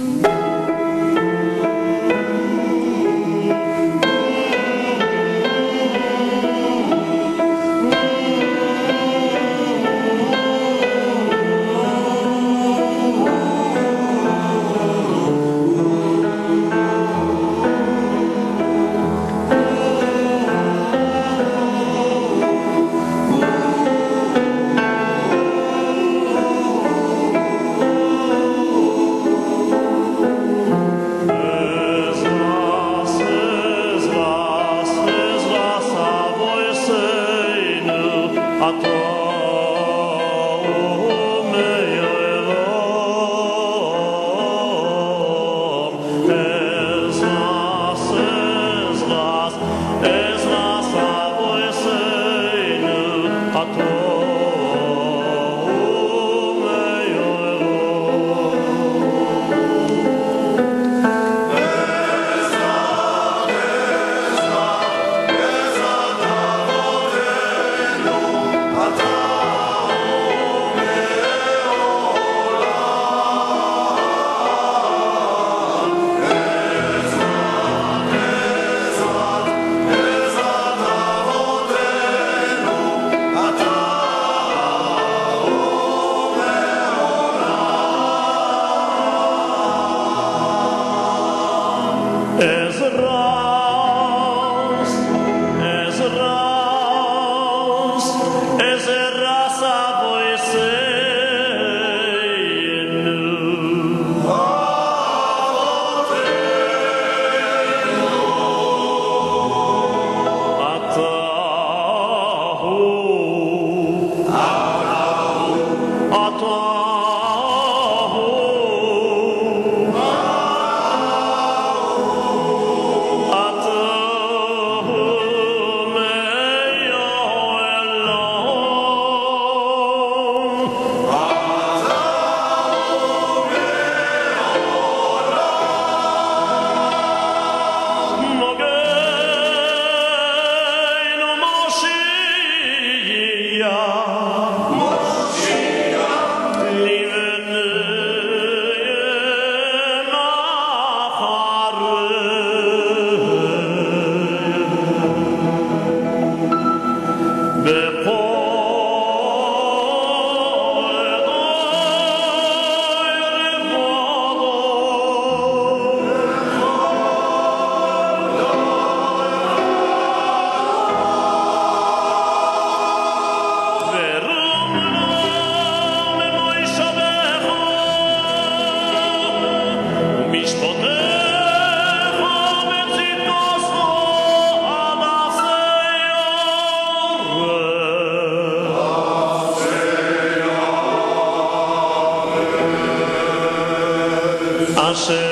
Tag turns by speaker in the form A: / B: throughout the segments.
A: Ezra nasze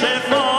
A: Szefo!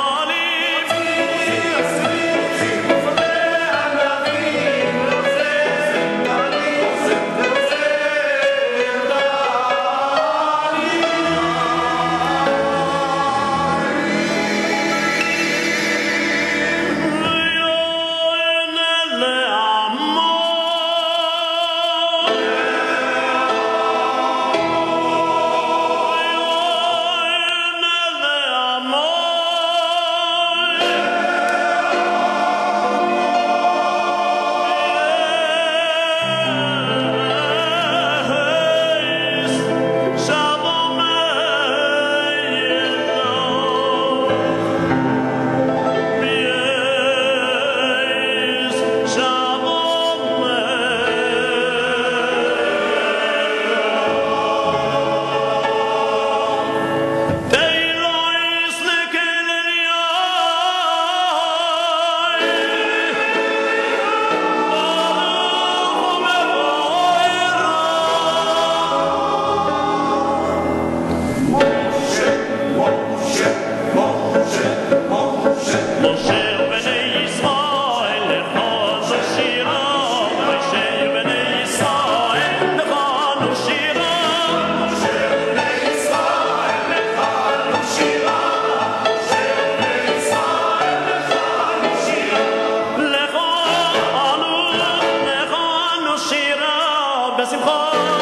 A: Oh.